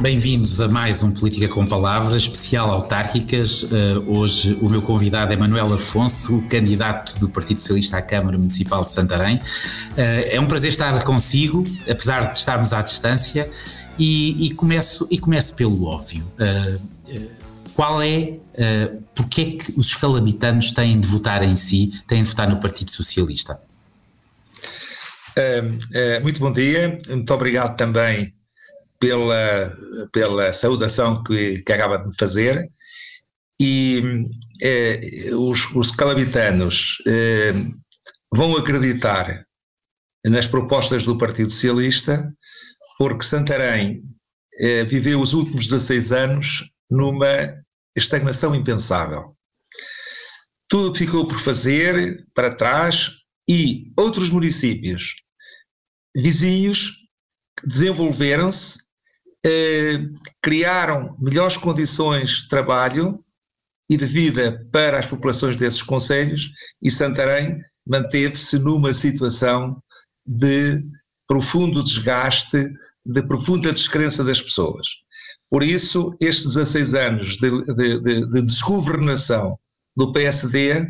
Bem-vindos a mais um Política com Palavras, especial autárquicas. Uh, hoje o meu convidado é Manuel Afonso, candidato do Partido Socialista à Câmara Municipal de Santarém. Uh, é um prazer estar consigo, apesar de estarmos à distância, e, e começo, e começo pelo óbvio. Uh, qual é, uh, porque é que os escalabitanos têm de votar em si, têm de votar no Partido Socialista? muito bom dia, muito obrigado também pela, pela saudação que, que acaba de fazer. E eh, os, os calabitanos eh, vão acreditar nas propostas do Partido Socialista, porque Santarém eh, viveu os últimos 16 anos numa estagnação impensável. Tudo ficou por fazer para trás e outros municípios vizinhos desenvolveram-se eh, criaram melhores condições de trabalho e de vida para as populações desses conselhos e Santarém manteve-se numa situação de profundo desgaste, de profunda descrença das pessoas. Por isso, estes 16 anos de, de, de, de desgovernação do PSD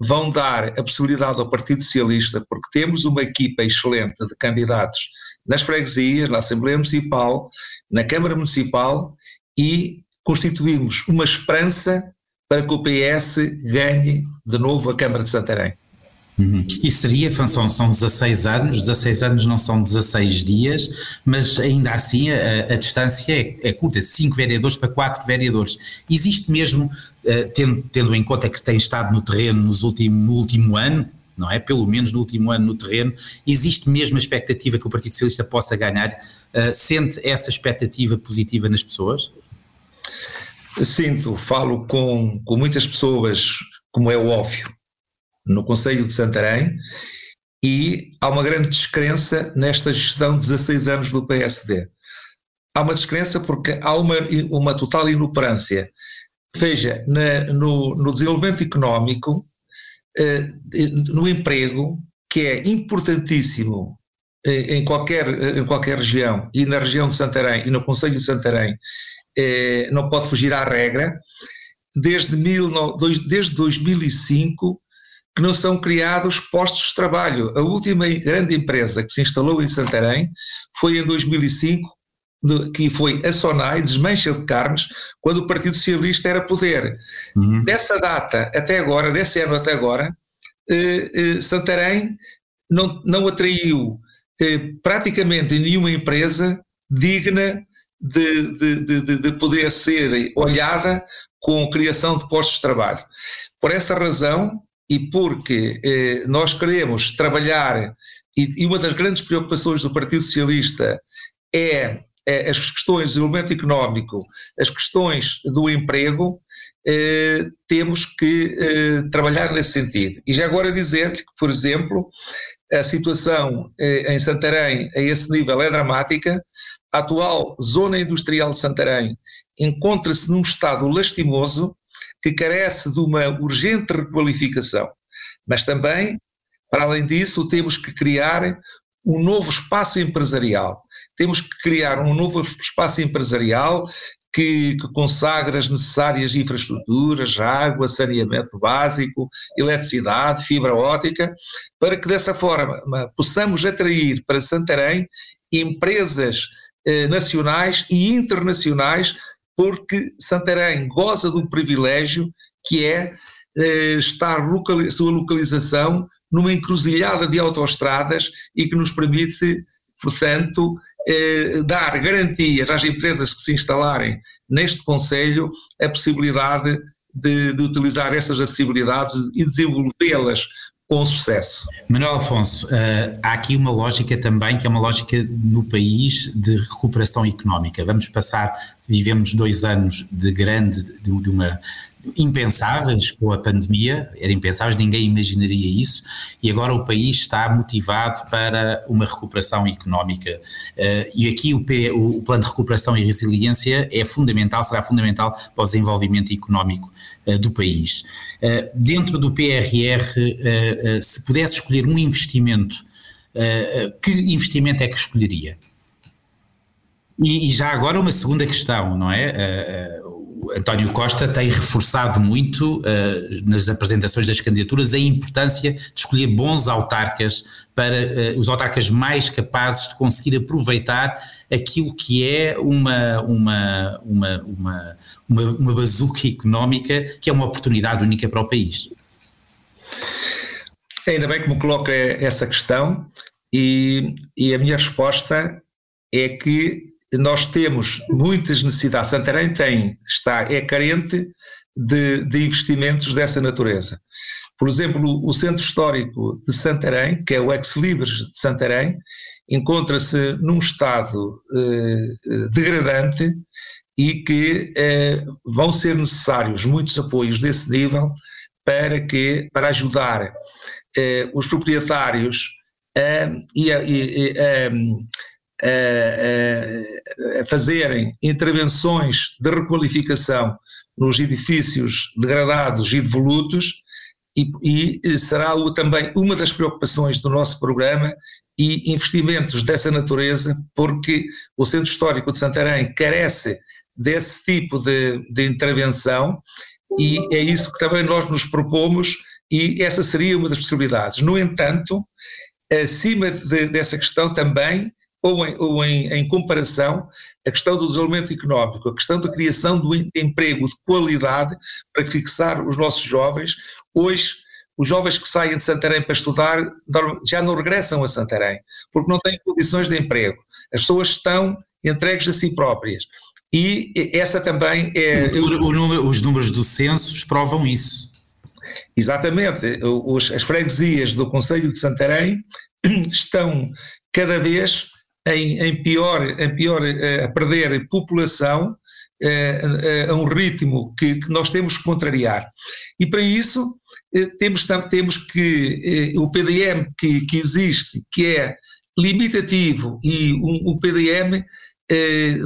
vão dar a possibilidade ao Partido Socialista, porque temos uma equipa excelente de candidatos nas freguesias, na Assembleia Municipal, na Câmara Municipal e constituímos uma esperança para que o PS ganhe de novo a Câmara de Santarém. Uhum. E seria, são, são 16 anos, 16 anos não são 16 dias, mas ainda assim a, a distância é, é, curta, 5 vereadores para 4 vereadores. Existe mesmo, uh, tendo, tendo, em conta que tem estado no terreno nos último, no último ano, não é? Pelo menos no último ano no terreno, existe mesmo a expectativa que o Partido Socialista possa ganhar? Uh, sente essa expectativa positiva nas pessoas? Sinto, falo com, com muitas pessoas, como é óbvio, no Conselho de Santarém e há uma grande descrença nesta gestão de 16 anos do PSD. Há uma descrença porque há uma, uma total inoperância. Veja, na, no, no, desenvolvimento económico, eh, no emprego, que é importantíssimo eh, em, qualquer, em qualquer região, e na região de Santarém e no Conselho de Santarém, eh, não pode fugir à regra, desde, mil, desde 2005 que não são criados postos de trabalho. A última grande empresa que se instalou em Santarém foi em 2005, que foi a Sonai, desmancha de carnes, quando o Partido Socialista era poder. Uhum. Dessa data até agora, desse ano até agora, eh, eh, Santarém não, não atraiu eh, praticamente nenhuma empresa digna de, de, de, de poder ser olhada com criação de postos de trabalho. Por essa razão, e porque eh, nós queremos trabalhar, e, e, uma das grandes preocupações do Partido Socialista é, é as questões do desenvolvimento económico, as questões do emprego, eh, temos que eh, trabalhar nesse sentido. E já agora dizer que, por exemplo, a situação eh, em Santarém a esse nível é dramática, a atual zona industrial de Santarém encontra-se num estado lastimoso, que carece de uma urgente requalificação. Mas também, para além disso, temos que criar um novo espaço empresarial. Temos que criar um novo espaço empresarial que, que consagre as necessárias infraestruturas, água, saneamento básico, eletricidade, fibra óptica, para que dessa forma possamos atrair para Santarém empresas eh, nacionais e internacionais porque Santarém goza de um privilégio que é eh, estar locali sua localização numa encruzilhada de autoestradas e que nos permite, portanto, eh, dar garantias às empresas que se instalarem neste Conselho a possibilidade de, de utilizar essas acessibilidades e desenvolvê-las com sucesso. Manuel Afonso, uh, há aqui uma lógica também que é uma lógica no país de recuperação económica. Vamos passar, vivemos dois anos de grande, de, de uma impensáveis com a pandemia, era impensável, ninguém imaginaria isso, e agora o país está motivado para uma recuperação económica. Uh, e aqui o, P, o, plano de recuperação e resiliência é fundamental, será fundamental para o desenvolvimento económico uh, do país. Uh, dentro do PRR, se pudesse escolher um investimento, que investimento é que escolheria? E, já agora uma segunda questão, não é? António Costa tem reforçado muito uh, nas apresentações das candidaturas a importância de escolher bons autarcas para uh, os autarcas mais capazes de conseguir aproveitar aquilo que é uma, uma, uma, uma, uma, uma bazuca económica que é uma oportunidade única para o país. Ainda bem que me coloca essa questão e, e a minha resposta é que nós temos muitas necessidades. Santarém tem, está, é carente de, de investimentos dessa natureza. Por exemplo, o Centro Histórico de Santarém, que é o Ex Libris de Santarém, encontra-se num estado eh, degradante e que eh, vão ser necessários muitos apoios desse nível para que para ajudar eh, os proprietários a, e a, a, a, a, fazerem intervenções de requalificação nos edifícios degradados e devolutos e, e será o, também uma das preocupações do nosso programa e investimentos dessa natureza, porque o Centro Histórico de Santarém carece desse tipo de, de intervenção e é isso que também nós nos propomos e essa seria uma das possibilidades. No entanto, acima de, dessa questão também ou, em, ou em, em, comparação, a questão do desenvolvimento económico, a questão da criação do emprego de qualidade para fixar os nossos jovens. Hoje, os jovens que saem de Santarém para estudar já não regressam a Santarém, porque não têm condições de emprego. As pessoas estão entregues a si próprias. E essa também é. O, o número, os números do censo provam isso. Exatamente. Os, as freguesias do Conselho de Santarém estão cada vez em, em pior, em pior eh, a perder população eh, a, a um ritmo que, que, nós temos que contrariar. E para isso eh, temos, temos que o PDM que, que existe, que é limitativo e um, o PDM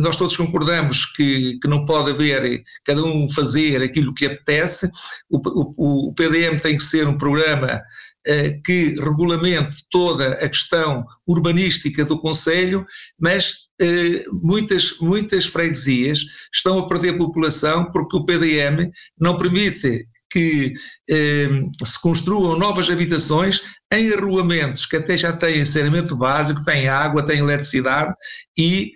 nós todos concordamos que, que, não pode haver cada um fazer aquilo que apetece, o, o, o PDM tem que ser um programa eh, que regulamente toda a questão urbanística do Conselho, mas eh, muitas, muitas freguesias estão a perder população porque o PDM não permite que eh, se construam novas habitações em arruamentos que até já têm saneamento básico, têm água, têm eletricidade e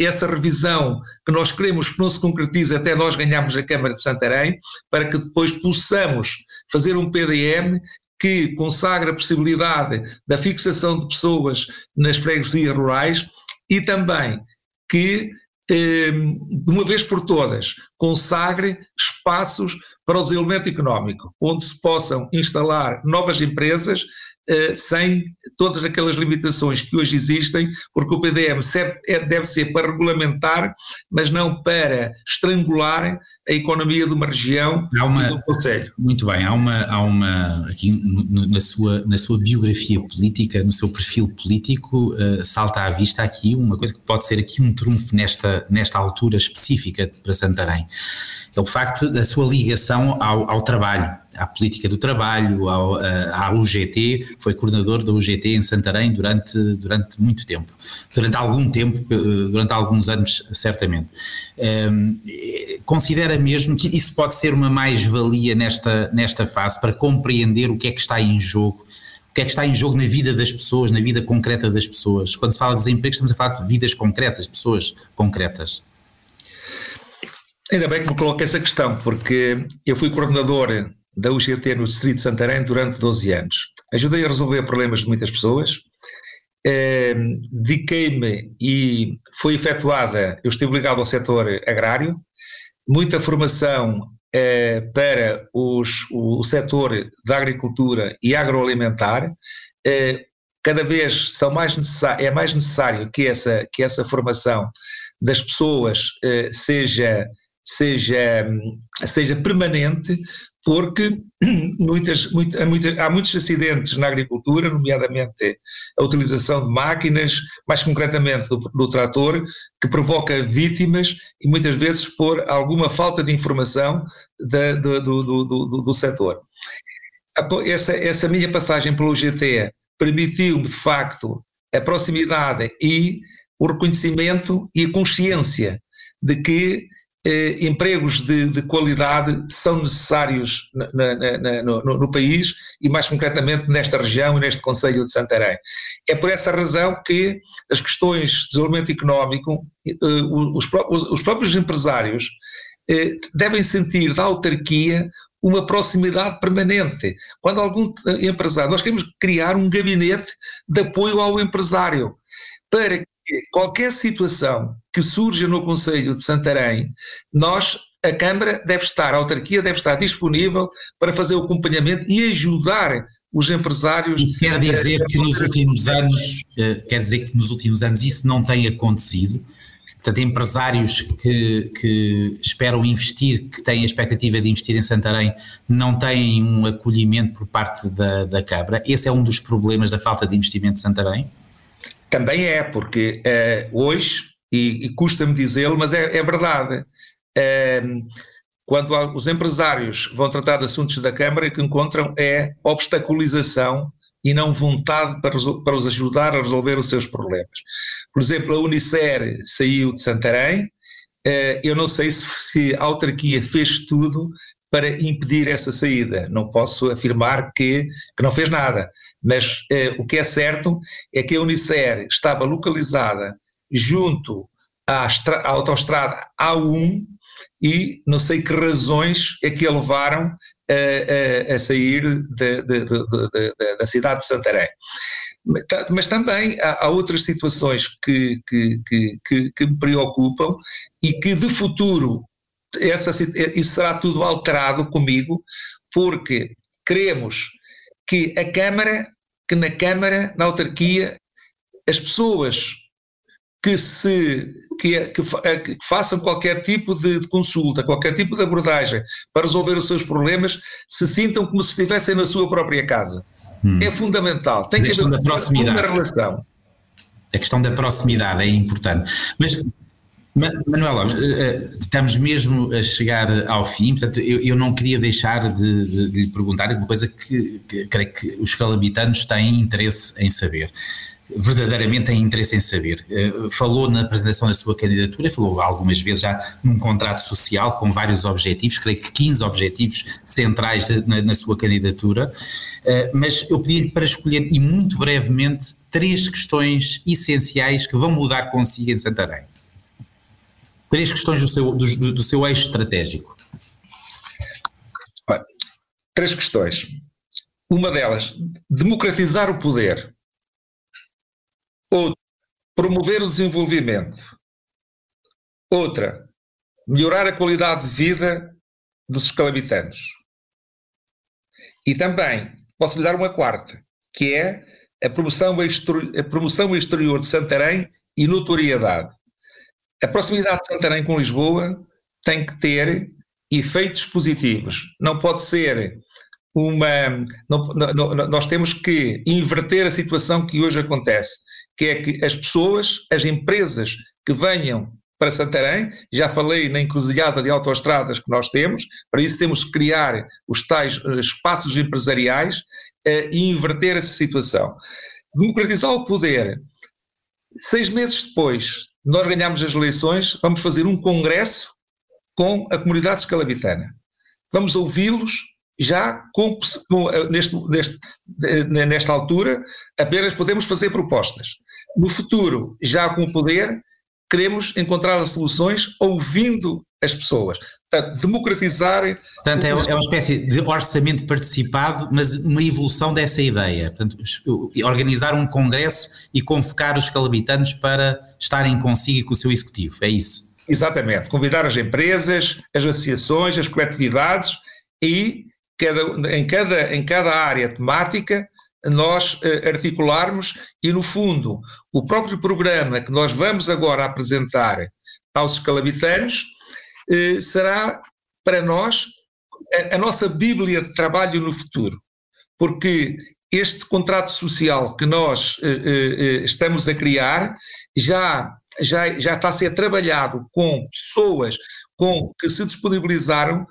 essa revisão que nós queremos que não se concretize até nós ganharmos a Câmara de Santarém, para que depois possamos fazer um PDM que consagra a possibilidade da fixação de pessoas nas freguesias rurais e também que, eh, de uma vez por todas, consagre espaços para o desenvolvimento económico, onde se possam instalar novas empresas eh, sem todas aquelas limitações que hoje existem, porque o PDM é, deve ser para regulamentar, mas não para estrangular a economia de uma região uma, e do Conselho. Muito bem, há uma, há uma aqui na sua, na sua biografia política, no seu perfil político, uh, salta à vista aqui uma coisa que pode ser aqui um trunfo nesta, nesta altura específica para Santarém é o facto da sua ligação ao, ao trabalho, à política do trabalho, ao, à UGT, foi coordenador da UGT em Santarém durante, durante muito tempo, durante algum tempo, eh, durante alguns anos, certamente. Um, considera mesmo que isso pode ser uma mais-valia nesta, nesta fase para compreender o que é que está em jogo o que é que está em jogo na vida das pessoas, na vida concreta das pessoas. Quando se fala de desemprego, estamos a falar de vidas concretas, pessoas concretas. Ainda bem que me coloca essa questão, porque eu fui coordenador da UGT no Distrito de Santarém durante 12 anos. Ajudei a resolver problemas de muitas pessoas, eh, dediquei-me e foi efetuada, eu estive ligado ao setor agrário, muita formação eh, para os, o, setor da agricultura e agroalimentar, eh, cada vez são mais é mais necessário que essa, que essa formação das pessoas seja seja, seja permanente, porque muitas, há muitos acidentes na agricultura, nomeadamente a utilização de máquinas, mais concretamente do, do trator, que provoca vítimas e muitas vezes por alguma falta de informação da, do, do, do, do, setor. Essa, essa minha passagem pelo GT permitiu-me, de facto, a proximidade e o reconhecimento e a consciência de que eh, empregos de, de, qualidade são necessários na, na, na, no, no, país e mais concretamente nesta região e neste Conselho de Santarém. É por essa razão que as questões de desenvolvimento económico, eh, os, os, os, próprios empresários eh, devem sentir da autarquia uma proximidade permanente. Quando algum empresário, nós queremos criar um gabinete de apoio ao empresário para qualquer situação que surja no Conselho de Santarém, nós, a Câmara deve estar, a autarquia deve estar disponível para fazer o acompanhamento e ajudar os empresários. E quer dizer que nos últimos anos, eh, quer dizer que nos últimos anos isso não tem acontecido. Portanto, empresários que, que, esperam investir, que têm a expectativa de investir em Santarém, não têm um acolhimento por parte da, da Câmara. Esse é um dos problemas da falta de investimento de Santarém? Também é, porque uh, hoje, e, e custa-me dizê-lo, mas é, é verdade, uh, quando os empresários vão tratar de assuntos da Câmara, o que encontram é obstaculização e não vontade para, para os ajudar a resolver os seus problemas. Por exemplo, a Unicer saiu de Santarém, uh, eu não sei se, se a autarquia fez tudo para impedir essa saída. Não posso afirmar que, que não fez nada, mas eh, o que é certo é que a Unicer estava localizada junto à, à autoestrada A1 e não sei que razões é que a levaram a, a, a sair de, de, de, da cidade de Santarém. Mas também há, há outras situações que, que, que, que, me preocupam e que de futuro essa, isso será tudo alterado comigo, porque queremos que a Câmara, que na Câmara, na autarquia, as pessoas que se que, que, que façam qualquer tipo de, de, consulta, qualquer tipo de abordagem para resolver os seus problemas, se sintam como se estivessem na sua própria casa. Hum. É fundamental. Tem que haver uma relação. A questão da proximidade é importante. Mas Manuela, eh, eh, estamos mesmo a chegar ao fim, portanto, eu, eu não queria deixar de, de, de, lhe perguntar uma coisa que, que creio que os calabitanos têm interesse em saber. Verdadeiramente têm interesse em saber. Eh, falou na apresentação da sua candidatura, falou algumas vezes já num contrato social com vários objetivos, creio que 15 objetivos centrais na, na sua candidatura, mas eu pedi-lhe para escolher, e muito brevemente, três questões essenciais que vão mudar consigo em Santarém três questões do seu, do, do seu eixo estratégico. três questões. Uma delas, democratizar o poder. Outra, promover o desenvolvimento. Outra, melhorar a qualidade de vida dos escalabitanos. E também, posso lhe dar uma quarta, que é a promoção, a promoção exterior de Santarém e notoriedade. A proximidade de Santarém com Lisboa tem que ter efeitos positivos. Não pode ser uma. Não, não, nós temos que inverter a situação que hoje acontece, que é que as pessoas, as empresas que venham para Santarém, já falei na encruzilhada de autoestradas que nós temos, para isso temos que criar os tais eh, espaços empresariais uh, e inverter essa situação. Democratizar o poder. Seis meses depois nós ganhamos as eleições, vamos fazer um congresso com a comunidade escalabitana. Vamos ouvi-los já com, com, neste, neste, eh, nesta altura, apenas podemos fazer propostas. No futuro, já com o poder, queremos encontrar as soluções ouvindo as pessoas. Portanto, democratizar. Portanto, é, uma espécie de orçamento participado, mas uma evolução dessa ideia. Portanto, organizar um congresso e convocar os calabitanos para estarem consigo e com o seu executivo, é isso? Exatamente. Convidar as empresas, as associações, as coletividades e cada, em, cada, em cada área temática nós uh, articularmos e, no fundo, o próprio programa que nós vamos agora apresentar aos escalabitanos uh, será para nós a, nossa bíblia de trabalho no futuro, porque este contrato social que nós uh, estamos a criar já, já, já está a ser trabalhado com pessoas com, que se disponibilizaram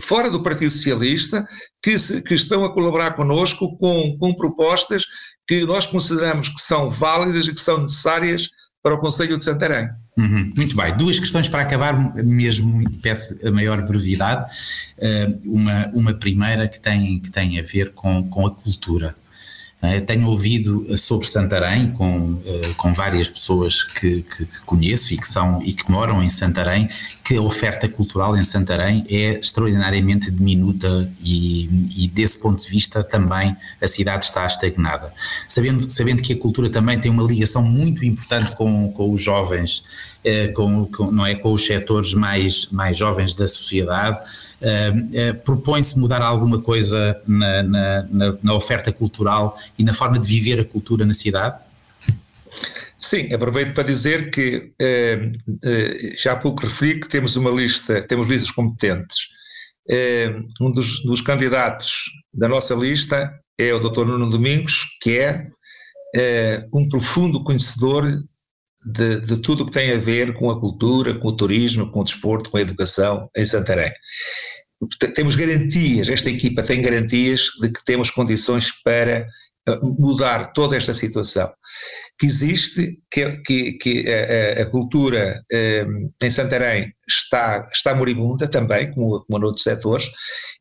fora do Partido Socialista, que, se, que estão a colaborar connosco com, com propostas que nós consideramos que são válidas e que são necessárias para o Conselho de Santarém. Uhum, muito bem. Duas questões para acabar, mesmo peço a maior brevidade. Uh, uma, uma primeira que tem, que tem a ver com, com a cultura. Uh, tenho ouvido sobre Santarém com, uh, com várias pessoas que, que, que, conheço e que, são, e que moram em Santarém, que a oferta cultural em Santarém é extraordinariamente diminuta e, e desse ponto de vista também a cidade está estagnada. Sabendo, sabendo que a cultura também tem uma ligação muito importante com, com os jovens, com, com, não é, com os setores mais, mais jovens da sociedade, Uh, uh, propõe-se mudar alguma coisa na, na, na, oferta cultural e na forma de viver a cultura na cidade? Sim, aproveito para dizer que uh, já há pouco referi que temos uma lista, temos listas competentes. um dos, dos, candidatos da nossa lista é o Dr. Nuno Domingos, que é um profundo conhecedor de, de tudo o que tem a ver com a cultura, com o turismo, com o desporto, com a educação em Santarém. Temos garantias, esta equipa tem garantias de que temos condições para eh, mudar toda esta situação. Que existe, que, que, que a, a, cultura um, em Santarém está, está moribunda também, como, como noutros setores,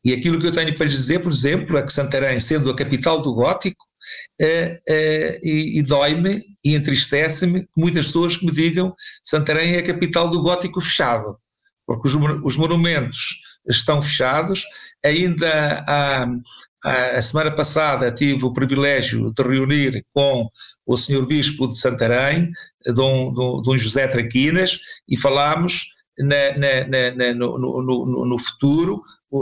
e aquilo que eu tenho para lhes dizer, por exemplo, é que Santarém, sendo a capital do gótico, e, e dói-me e entristece-me muitas pessoas que me digam Santarém é a capital do gótico fechado, porque os, os monumentos estão fechados. Ainda a, a, semana passada tive o privilégio de reunir com o senhor Bispo de Santarém, Dom, Dom, Dom José Traquinas, e falámos na, na, na, no, no, no, futuro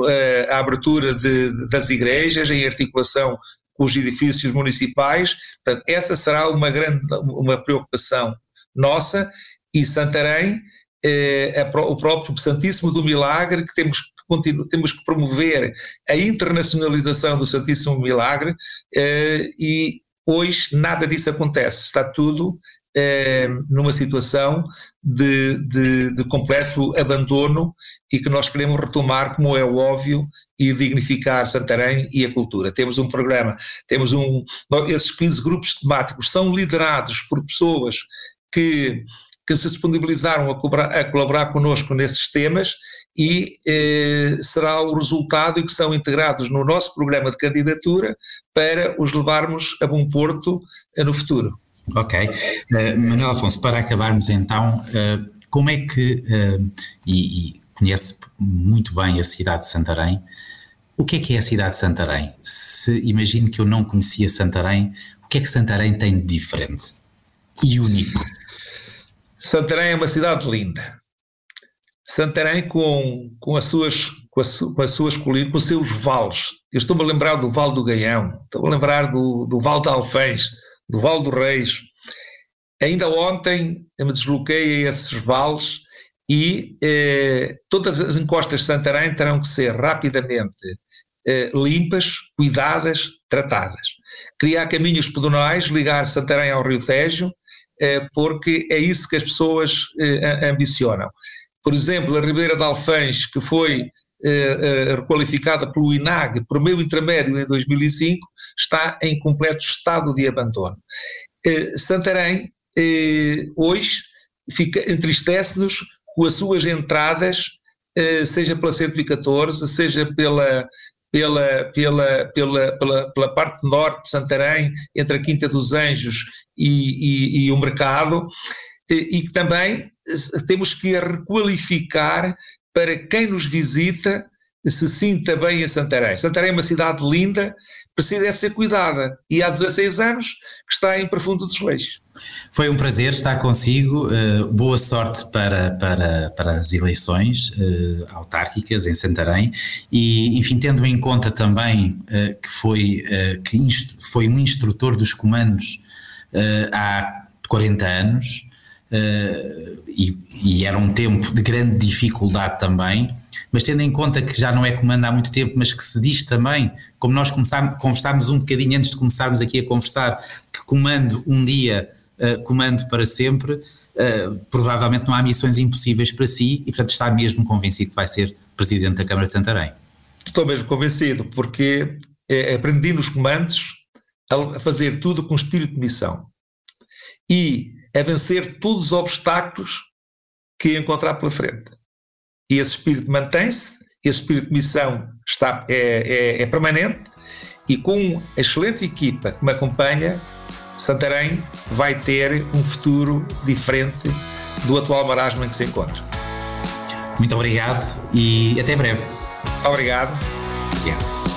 eh, a abertura de, das igrejas em articulação os edifícios municipais. Portanto, essa será uma grande uma preocupação nossa e Santarém, eh, o próprio Santíssimo do Milagre, que temos que, temos que promover a internacionalização do Santíssimo Milagre eh, e hoje nada disso acontece, está tudo eh, numa situação de, de, de, completo abandono e que nós queremos retomar, como é óbvio, e dignificar Santarém e a cultura. Temos um programa, temos um. Esses 15 grupos temáticos são liderados por pessoas que que se disponibilizaram a, cobrar, a colaborar connosco nesses temas e eh, será o resultado e que são integrados no nosso programa de candidatura para os levarmos a bom porto eh, no futuro. Ok. Uh, Manuel Afonso, para acabarmos então, uh, como é que, uh, e, e, conhece muito bem a cidade de Santarém, o que é que é a cidade de Santarém? Se imagino que eu não conhecia Santarém, o que é que Santarém tem de diferente e único? Santarém é uma cidade linda. Santarém com, com as suas com, as, com as suas colinas, com os seus vales. Eu estou-me a lembrar do Vale do Gaião, estou a lembrar do, do Vale de Alfães, do Val do Reis. Ainda ontem me desloquei a esses vales e eh, todas as encostas de Santarém terão que ser rapidamente eh, limpas, cuidadas, tratadas. Criar caminhos pedonais, ligar Santarém ao Rio Tejo, eh, porque é isso que as pessoas eh, ambicionam. Por exemplo, a Ribeira de Alfães, que foi requalificada pelo INAG por meio intermédio em 2005, está em completo estado de abandono. Eh, Santarém, hoje, entristece-nos com as suas entradas, seja pela 114, seja pela, pela, pela, pela, pela, pela parte norte de Santarém, entre a Quinta dos Anjos e, e, e o Mercado, e que também temos que requalificar para quem nos visita se sinta bem em Santarém. Santarém é uma cidade linda, precisa ser cuidada e há 16 anos que está em profundo desleixo. Foi um prazer estar consigo, uh, boa sorte para, para, para as eleições uh, autárquicas em Santarém e, enfim, tendo em conta também uh, que, foi, que foi um instrutor dos comandos há 40 anos, uh, e, e, era um tempo de grande dificuldade também, mas tendo em conta que já não é comando há muito tempo, mas que se diz também, como nós conversámos um bocadinho antes de começarmos aqui a conversar, que comando um dia, uh, comando para sempre, uh, provavelmente não há missões impossíveis para si e, portanto, está mesmo convencido que vai ser Presidente da Câmara de Santarém. Estou mesmo convencido, porque aprendi nos comandos a fazer tudo com espírito de missão. E a vencer todos os obstáculos que encontrar pela frente. E esse espírito mantém-se, esse espírito de missão está, é, é, é permanente e com a excelente equipa que me acompanha, Santarém vai ter um futuro diferente do atual marasmo em que se encontra. Muito obrigado e até breve. Obrigado. Yeah.